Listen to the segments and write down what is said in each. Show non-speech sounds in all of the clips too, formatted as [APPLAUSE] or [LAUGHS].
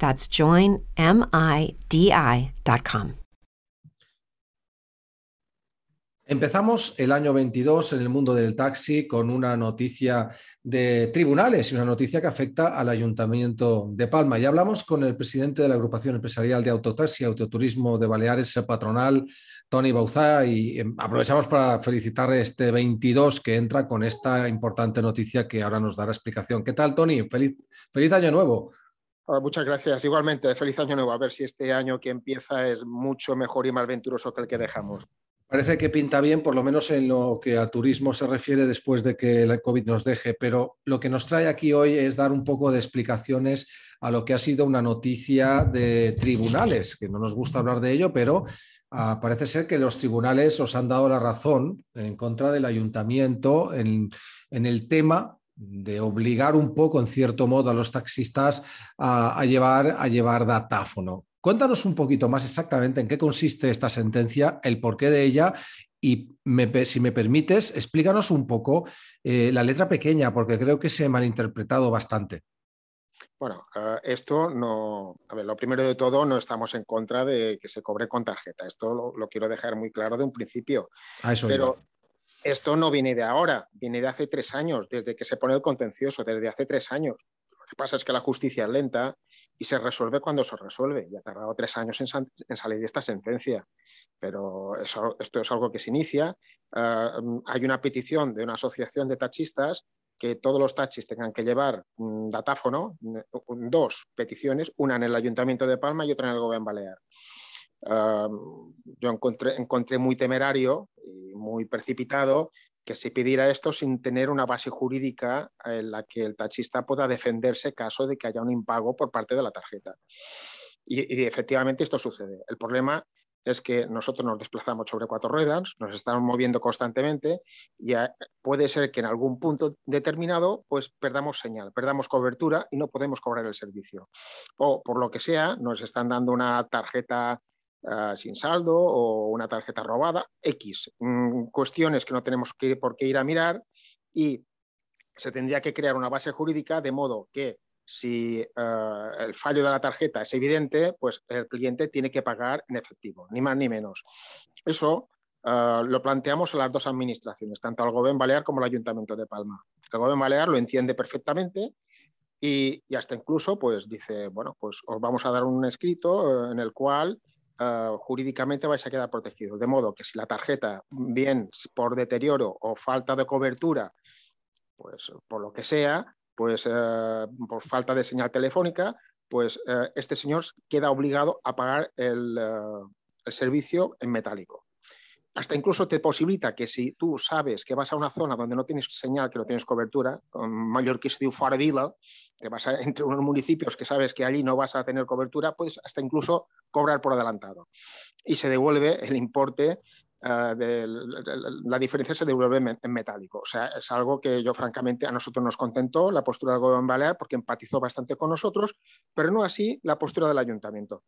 That's joinmidi.com. Empezamos el año 22 en el mundo del taxi con una noticia de tribunales y una noticia que afecta al Ayuntamiento de Palma. Y hablamos con el presidente de la Agrupación Empresarial de Autotaxi y Autoturismo de Baleares Patronal, Tony Bauzá, y em, aprovechamos para felicitar este 22 que entra con esta importante noticia que ahora nos dará explicación. ¿Qué tal, Tony? Feliz, feliz año nuevo. Muchas gracias. Igualmente, feliz año nuevo. A ver si este año que empieza es mucho mejor y más venturoso que el que dejamos. Parece que pinta bien, por lo menos en lo que a turismo se refiere después de que el COVID nos deje, pero lo que nos trae aquí hoy es dar un poco de explicaciones a lo que ha sido una noticia de tribunales, que no nos gusta hablar de ello, pero ah, parece ser que los tribunales os han dado la razón en contra del ayuntamiento en, el tema de obligar un poco, en cierto modo, a los taxistas a, llevar, a llevar datáfono. Cuéntanos un poquito más exactamente en qué consiste esta sentencia, el porqué de ella y si me permites, explícanos un poco eh, la letra pequeña, porque creo que se ha malinterpretado bastante. Bueno, eh, esto no. A ver, lo primero de todo, no estamos en contra de que se cobre con tarjeta. Esto lo, quiero dejar muy claro de un principio. Ah, eso Pero esto no viene de ahora, viene de hace tres años, desde que se pone el contencioso, desde hace tres años. Lo que pasa es que la justicia es lenta y se resuelve cuando se resuelve. Y ha tardado tres años en, salir esta sentencia, pero esto es algo que se inicia. Ah, hay una petición de una asociación de taxistas que todos los taxis tengan que llevar un datáfono, dos peticiones, una en el Ayuntamiento de Palma y otra en el Gobierno Balear. Yo encontré, encontré muy temerario y muy precipitado que se pidiera esto sin tener una base jurídica en la que el taxista pueda defenderse caso de que haya un impago por parte de la tarjeta. Y, efectivamente esto sucede. El problema es que nosotros nos desplazamos sobre cuatro ruedas, nos estamos moviendo constantemente y puede ser que en algún punto determinado pues perdamos señal, perdamos cobertura y no podemos cobrar el servicio. O por lo que sea, nos están dando una tarjeta Ah, sin saldo o una tarjeta robada, X, mm, cuestiones que no tenemos que, por qué ir a mirar y se tendría que crear una base jurídica de modo que si ah, el fallo de la tarjeta es evidente, pues el cliente tiene que pagar en efectivo, ni más ni menos. Eso ah, lo planteamos a las dos administraciones, tanto al Gobierno Balear como al Ayuntamiento de Palma. El Gobierno Balear lo entiende perfectamente y, y, hasta incluso pues dice, bueno, pues os vamos a dar un escrito eh, en el cual Ah, jurídicamente vais a quedar protegidos. De modo que si la tarjeta, bien por deterioro o falta de cobertura, pues por lo que sea, pues eh, por falta de señal telefónica, pues eh, este señor queda obligado a pagar el servicio en metálico hasta incluso te posibilita que si tú sabes que vas a una zona donde no tienes señal, que no tienes cobertura, con mayor que se fuera vila, te vas a, entre unos municipios que sabes que allí no vas a tener cobertura, puedes hasta incluso cobrar por adelantado. Y se devuelve el importe, uh, de, la, diferencia se devuelve en metálico. O sea, es algo que yo francamente a nosotros nos contentó, la postura del gobierno balear, porque empatizó bastante con nosotros, pero no así la postura del ayuntamiento.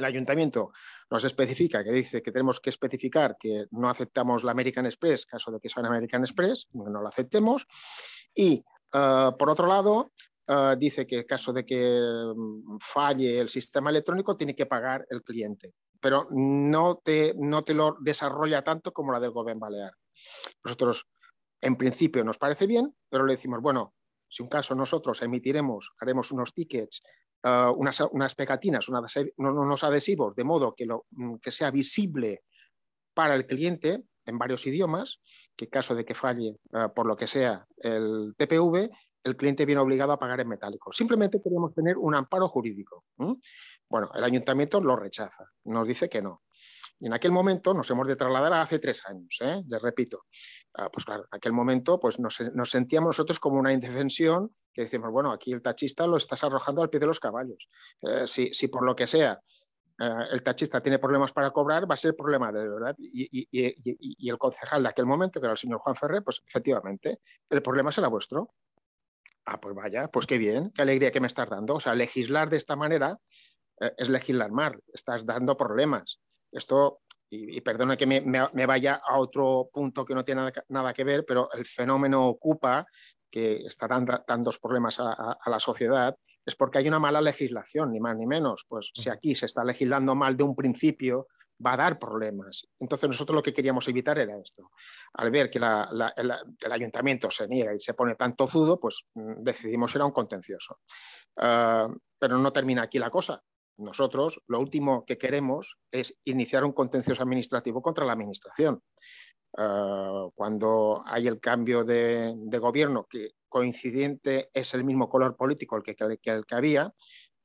El ayuntamiento nos especifica, que dice que tenemos que especificar que no aceptamos la American Express, caso de que sea una American Express, no la aceptemos. Y eh, por otro lado, eh, dice que caso de que mm, falle el sistema electrónico, tiene que pagar el cliente, pero no te, no te lo desarrolla tanto como la del Gobierno Balear. Nosotros, en principio, nos parece bien, pero le decimos, bueno, si un caso nosotros emitiremos, haremos unos tickets eh, unas, pegatinas, unos adhesivos, de modo que, lo, mm, que sea visible para el cliente en varios idiomas, que en caso de que falle eh, por lo que sea el TPV, el cliente viene obligado a pagar en metálico. Simplemente queríamos tener un amparo jurídico. Bueno, el ayuntamiento lo rechaza, nos dice que no. Y en aquel momento nos hemos de trasladar a hace tres años, ¿eh? les repito. Ah, pues claro, en aquel momento pues nos, sentíamos nosotros como una indefensión que decimos, bueno, aquí el tachista lo estás arrojando al pie de los caballos. Eh, si, si, por lo que sea eh, el tachista tiene problemas para cobrar, va a ser problema de verdad. Y, y, el concejal de aquel momento, que era el señor Juan Ferrer, pues efectivamente, el problema será vuestro. Ah, pues vaya, pues qué bien, qué alegría que me estás dando. O sea, legislar de esta manera es legislar mal, estás dando problemas. Esto, y, perdona que me, vaya a otro punto que no tiene nada, que ver, pero el fenómeno ocupa que está dando, dando problemas a, la sociedad, es porque hay una mala legislación, ni más ni menos. Pues si aquí se está legislando mal de un principio, va a dar problemas. Entonces nosotros lo que queríamos evitar era esto. Al ver que el, ayuntamiento se niega y se pone tan tozudo, pues mm, decidimos ir a un contencioso. Ah, pero no termina aquí la cosa. Nosotros lo último que queremos es iniciar un contencioso administrativo contra la Administración. Ah, cuando hay el cambio de, gobierno, que coincidente es el mismo color político el que, el que había,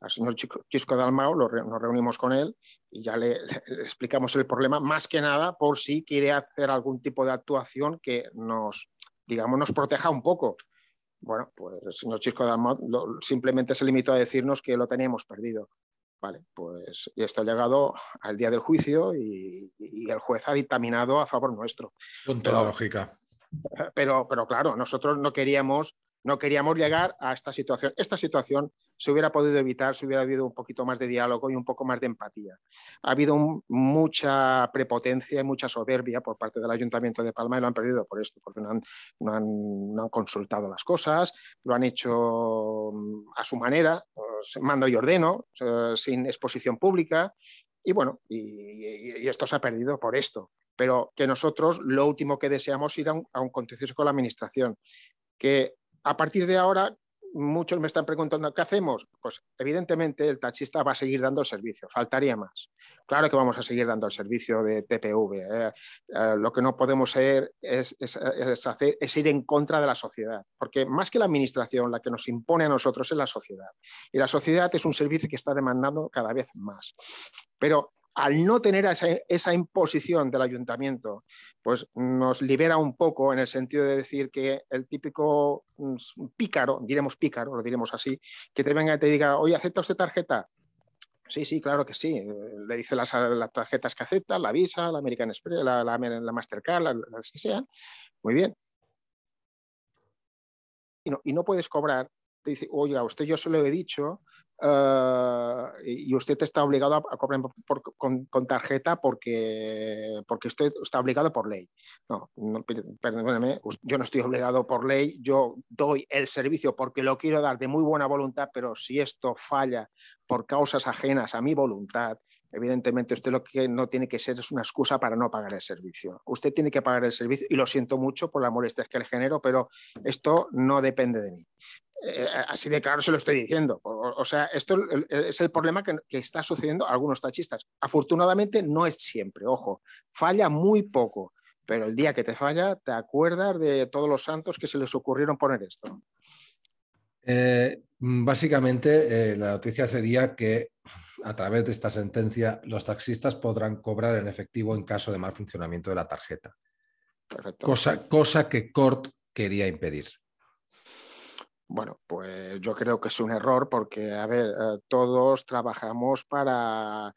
al señor Chisco Dalmao nos reunimos con él y ya [LAUGHS] le, explicamos el problema, más que nada por si quiere hacer algún tipo de actuación que nos, digamos, nos proteja un poco. Bueno, pues el señor Chisco Dalmao simplemente se limitó a decirnos que lo teníamos perdido. Vale, pues esto ha llegado al día del juicio y, el juez ha dictaminado a favor nuestro. Con toda la lógica. Pero, pero claro, nosotros no queríamos no queríamos llegar a esta situación. Esta situación se hubiera podido evitar si hubiera habido un poquito más de diálogo y un poco más de empatía. Ha habido mucha prepotencia y mucha soberbia por parte del Ayuntamiento de Palma y lo han perdido por esto, porque no han, consultado las cosas, lo han hecho mm, a su manera, mando y ordeno, sin exposición pública. Y bueno, y, esto se ha perdido por esto pero que nosotros lo último que deseamos es ir a un, a un contencioso con la Administración, que a partir de ahora, muchos me están preguntando, ¿qué hacemos? Pues evidentemente el taxista va a seguir dando el servicio, faltaría más. Claro que vamos a seguir dando el servicio de TPV. ¿eh? Eh, lo que no podemos ser es, hacer, es ir en contra de la sociedad, porque más que la administración, la que nos impone a nosotros es la sociedad. Y la sociedad es un servicio que está demandando cada vez más. Pero al no tener esa, imposición del ayuntamiento, pues nos libera un poco en el sentido de decir que el típico mm, pícaro, diremos pícaro, lo diremos así, que te venga y te diga, oye, ¿acepta usted tarjeta? Sí, sí, claro que sí. Le dice las, tarjetas que acepta, la Visa, la American Express, la, Mastercard, las, que sean. Muy bien. Y no, y no puedes cobrar. Te dice, oiga, usted yo se lo he dicho eh, y usted está obligado a, cobrar con, tarjeta porque, porque usted está obligado por ley. No, perdóneme, yo no estoy obligado por ley, yo doy el servicio porque lo quiero dar de muy buena voluntad, pero si esto falla por causas ajenas a mi voluntad, evidentemente usted lo que no tiene que ser es una excusa para no pagar el servicio. Usted tiene que pagar el servicio y lo siento mucho por la molestia que le genero, pero esto no depende de mí. Eh, así de claro se lo estoy diciendo. O, sea, esto es el problema que, está sucediendo a algunos tachistas. Afortunadamente no es siempre, ojo, falla muy poco, pero el día que te falla te acuerdas de todos los santos que se les ocurrieron poner esto. Eh, básicamente, eh, la noticia sería que a través de esta sentencia los taxistas podrán cobrar en efectivo en caso de mal funcionamiento de la tarjeta. Cosa, cosa que Cort quería impedir. Bueno, pues yo creo que es un error porque, a ver, eh, todos trabajamos para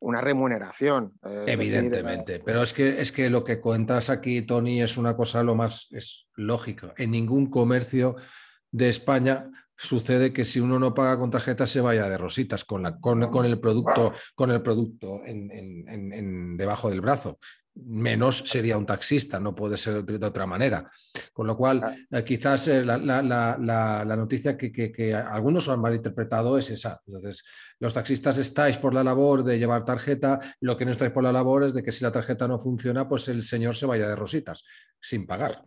una remuneración. Eh, Evidentemente, pero es que, es que lo que cuentas aquí, Tony, es una cosa lo más es lógico. En ningún comercio de España sucede que si uno no paga con tarjeta se vaya de rositas con, la, con, el producto, con el producto en, debajo del brazo menos sería un taxista, no puede ser de, otra manera. Con lo cual, eh, quizás eh, la, noticia que, algunos han malinterpretado es esa. Entonces, los taxistas estáis por la labor de llevar tarjeta, lo que no estáis por la labor es de que si la tarjeta no funciona, pues el señor se vaya de rositas, sin pagar.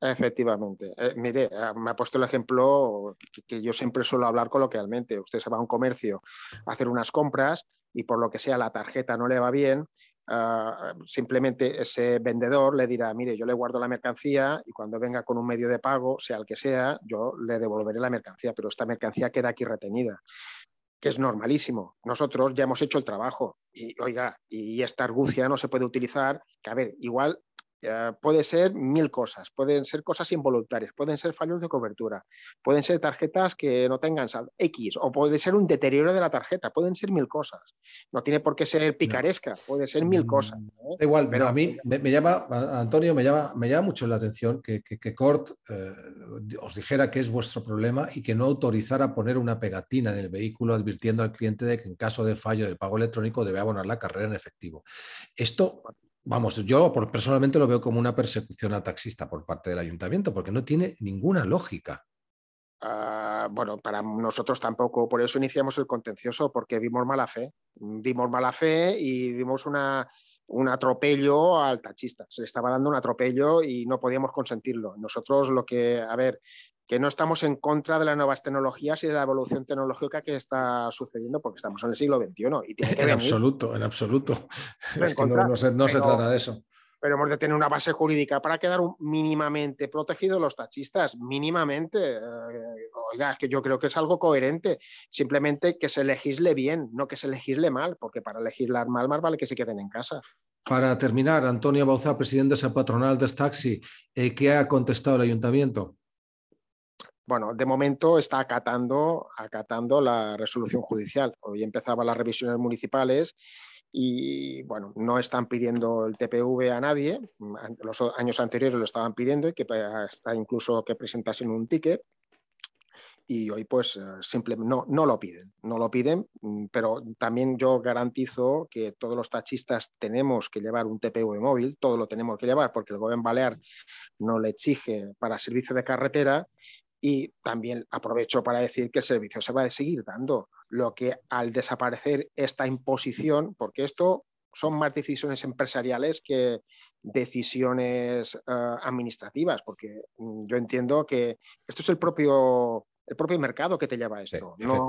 Efectivamente. Eh, mire, me ha puesto el ejemplo que, yo siempre suelo hablar coloquialmente. Usted se va a un comercio a hacer unas compras y por lo que sea la tarjeta no le va bien. Ah, simplemente ese vendedor le dirá, mire, yo le guardo la mercancía y cuando venga con un medio de pago, sea el que sea, yo le devolveré la mercancía, pero esta mercancía queda aquí retenida que es normalísimo. Nosotros ya hemos hecho el trabajo y, oiga, y esta argucia no se puede utilizar, que a ver, igual puede ser mil cosas, pueden ser cosas involuntarias, pueden ser fallos de cobertura, pueden ser tarjetas que no tengan saldo X, o puede ser un deterioro de la tarjeta, pueden ser mil cosas. No tiene por qué ser picaresca, puede ser mil cosas. ¿eh? Igual, pero a mí me, llama, Antonio, me llama, me llama mucho la atención que, que, Cort eh, os dijera que es vuestro problema y que no autorizara poner una pegatina en el vehículo advirtiendo al cliente de que en caso de fallo del pago electrónico debe abonar la carrera en efectivo. Esto Vamos, yo personalmente lo veo como una persecución al taxista por parte del ayuntamiento, porque no tiene ninguna lógica. Ah, bueno, para nosotros tampoco, por eso iniciamos el contencioso, porque vimos mala fe. Vimos mala fe y vimos una, un atropello al taxista. Se le estaba dando un atropello y no podíamos consentirlo. Nosotros lo que, a ver, que no estamos en contra de las nuevas tecnologías y de la evolución tecnológica que está sucediendo, porque estamos en el siglo XXI. Y en absoluto, en absoluto. Es que no, se, trata de eso. Pero hemos de tener una base jurídica para quedar mínimamente protegidos los tachistas, mínimamente. Eh, oiga, es que yo creo que es algo coherente. Simplemente que se legisle bien, no que se legisle mal, porque para legislar mal, más vale que se queden en casa. Para terminar, Antonio Bauza, presidente de esa patronal de Taxi, eh, ¿qué ha contestado el ayuntamiento? Bueno, de momento está acatando, acatando la resolución judicial. Hoy empezaban las revisiones municipales y bueno, no están pidiendo el TPV a nadie. Los años anteriores lo estaban pidiendo y que hasta incluso que presentasen un ticket. Y hoy pues eh, simplemente no, no lo piden, no lo piden, mm, pero también yo garantizo que todos los tachistas tenemos que llevar un TPV móvil, todo lo tenemos que llevar porque el gobierno balear no le exige para servicio de carretera y también aprovecho para decir que el servicio se va a seguir dando, lo que al desaparecer esta imposición, porque esto son más decisiones empresariales que decisiones eh, administrativas, porque mm, yo entiendo que esto es el propio, el propio mercado que te lleva a esto. no,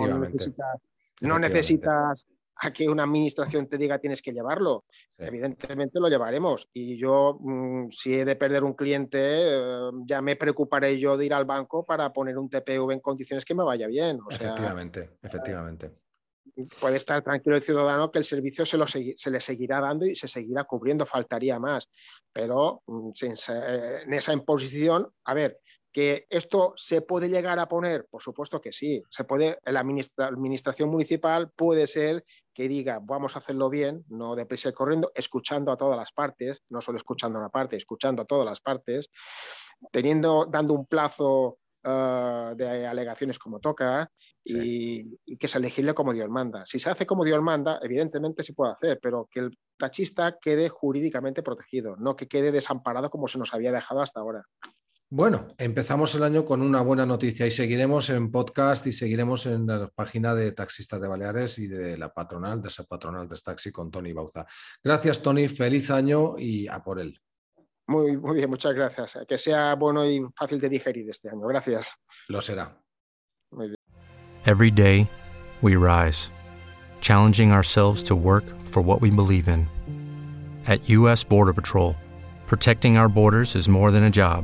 no necesitas a que una administración te diga tienes que llevarlo. Evidentemente lo llevaremos. Y yo, mm, si he de perder un cliente, eh, ya me preocuparé yo de ir al banco para poner un TPV en condiciones que me vaya bien. efectivamente, efectivamente. Puede estar tranquilo el ciudadano que el servicio se, lo se le seguirá dando y se seguirá cubriendo, faltaría más. Pero mm, en esa imposición, a ver, ¿Que esto se puede llegar a poner? Por supuesto que sí. Se puede, la administración municipal puede ser que diga, vamos a hacerlo bien, no deprisa y corriendo, escuchando a todas las partes, no solo escuchando a una parte, escuchando a todas las partes, teniendo, dando un plazo ah, de alegaciones como toca y, y, que se legisle como Dios manda. Si se hace como Dios manda, evidentemente se puede hacer, pero que el tachista quede jurídicamente protegido, no que quede desamparado como se nos había dejado hasta ahora. Bueno, empezamos el año con una buena noticia y seguiremos en podcast y seguiremos en la página de Taxistas de Baleares y de la patronal, de esa patronal de taxi con Tony Bauza. Gracias, Tony. Feliz año y a por él. Muy, muy bien, muchas gracias. Que sea bueno y fácil de digerir este año. Gracias. Lo será. Muy bien. Every day we rise, challenging ourselves to work for what we believe in. At US Border Patrol, protecting our borders is more than a job.